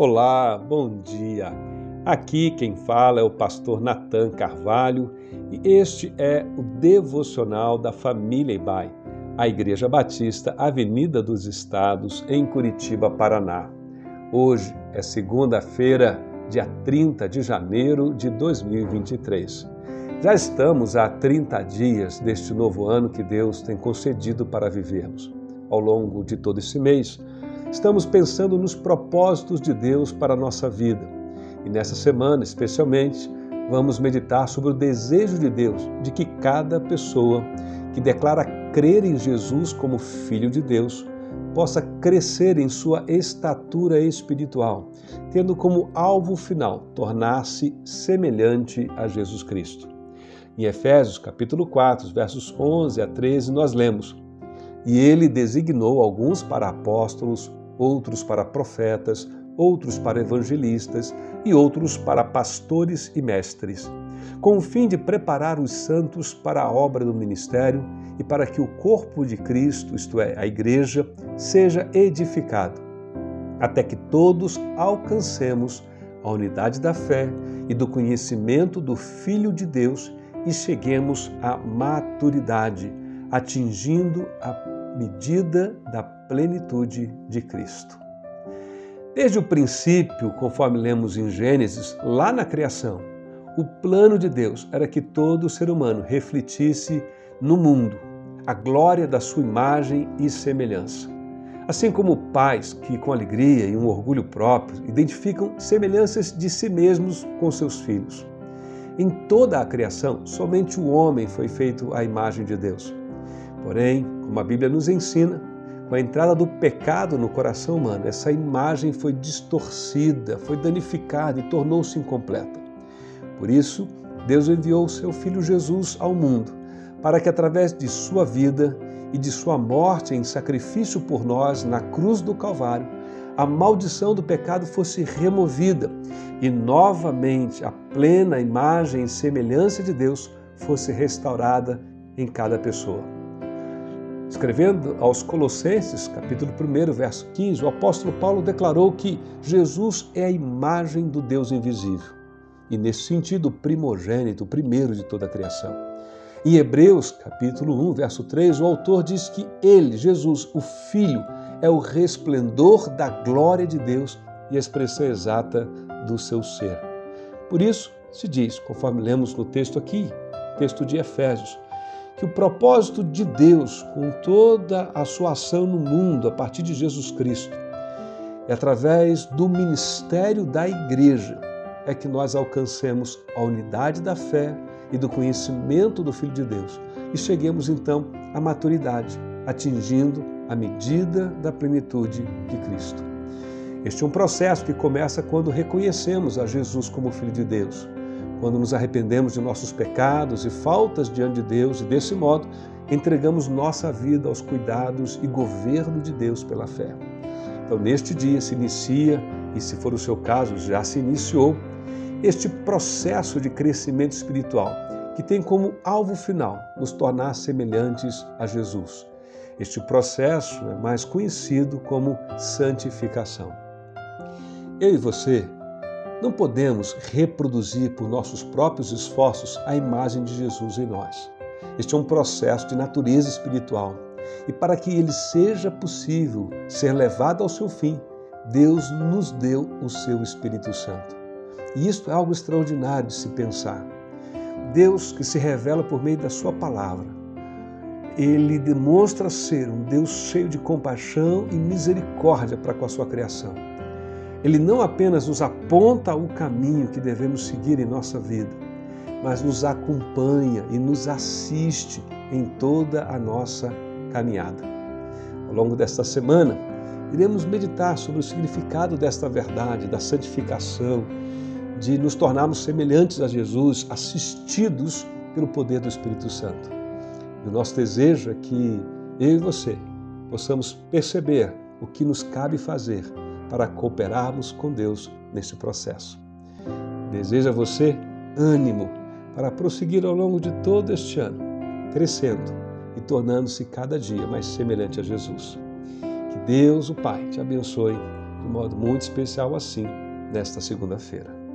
Olá, bom dia. Aqui quem fala é o pastor Nathan Carvalho e este é o devocional da família Ibai, a Igreja Batista Avenida dos Estados, em Curitiba, Paraná. Hoje é segunda-feira, dia 30 de janeiro de 2023. Já estamos há 30 dias deste novo ano que Deus tem concedido para vivermos. Ao longo de todo esse mês, estamos pensando nos propósitos de Deus para a nossa vida. E nessa semana, especialmente, vamos meditar sobre o desejo de Deus de que cada pessoa que declara crer em Jesus como Filho de Deus possa crescer em sua estatura espiritual, tendo como alvo final tornar-se semelhante a Jesus Cristo. Em Efésios capítulo 4, versos 11 a 13, nós lemos: E ele designou alguns para apóstolos, outros para profetas, outros para evangelistas e outros para pastores e mestres, com o fim de preparar os santos para a obra do ministério e para que o corpo de Cristo, isto é, a igreja, seja edificado, até que todos alcancemos a unidade da fé e do conhecimento do Filho de Deus e cheguemos à maturidade, atingindo a medida da plenitude de Cristo. Desde o princípio, conforme lemos em Gênesis, lá na criação, o plano de Deus era que todo ser humano refletisse no mundo a glória da sua imagem e semelhança. Assim como pais que, com alegria e um orgulho próprio, identificam semelhanças de si mesmos com seus filhos. Em toda a criação, somente o homem foi feito à imagem de Deus. Porém, como a Bíblia nos ensina, com a entrada do pecado no coração humano, essa imagem foi distorcida, foi danificada e tornou-se incompleta. Por isso, Deus enviou o seu Filho Jesus ao mundo, para que através de sua vida e de sua morte em sacrifício por nós na cruz do Calvário, a maldição do pecado fosse removida e novamente a plena imagem e semelhança de Deus fosse restaurada em cada pessoa. Escrevendo aos Colossenses, capítulo 1, verso 15, o apóstolo Paulo declarou que Jesus é a imagem do Deus invisível e, nesse sentido, primogênito, primeiro de toda a criação. Em Hebreus, capítulo 1, verso 3, o autor diz que ele, Jesus, o Filho, é o resplendor da glória de Deus e a expressão exata do seu ser. Por isso, se diz, conforme lemos no texto aqui, texto de Efésios, que o propósito de Deus com toda a sua ação no mundo a partir de Jesus Cristo é através do ministério da igreja é que nós alcancemos a unidade da fé e do conhecimento do Filho de Deus e cheguemos então à maturidade, atingindo a medida da plenitude de Cristo. Este é um processo que começa quando reconhecemos a Jesus como Filho de Deus quando nos arrependemos de nossos pecados e faltas diante de Deus e, desse modo, entregamos nossa vida aos cuidados e governo de Deus pela fé. Então, neste dia se inicia, e se for o seu caso, já se iniciou, este processo de crescimento espiritual, que tem como alvo final nos tornar semelhantes a Jesus. Este processo é mais conhecido como santificação. Eu e você não podemos reproduzir por nossos próprios esforços a imagem de Jesus em nós. Este é um processo de natureza espiritual. E para que ele seja possível ser levado ao seu fim, Deus nos deu o seu Espírito Santo. E isto é algo extraordinário de se pensar. Deus que se revela por meio da sua palavra, ele demonstra ser um Deus cheio de compaixão e misericórdia para com a sua criação. Ele não apenas nos aponta o caminho que devemos seguir em nossa vida, mas nos acompanha e nos assiste em toda a nossa caminhada. Ao longo desta semana, iremos meditar sobre o significado desta verdade, da santificação, de nos tornarmos semelhantes a Jesus, assistidos pelo poder do Espírito Santo. E o nosso desejo é que eu e você possamos perceber o que nos cabe fazer para cooperarmos com Deus neste processo. Desejo a você ânimo para prosseguir ao longo de todo este ano, crescendo e tornando-se cada dia mais semelhante a Jesus. Que Deus, o Pai, te abençoe de modo muito especial assim nesta segunda-feira.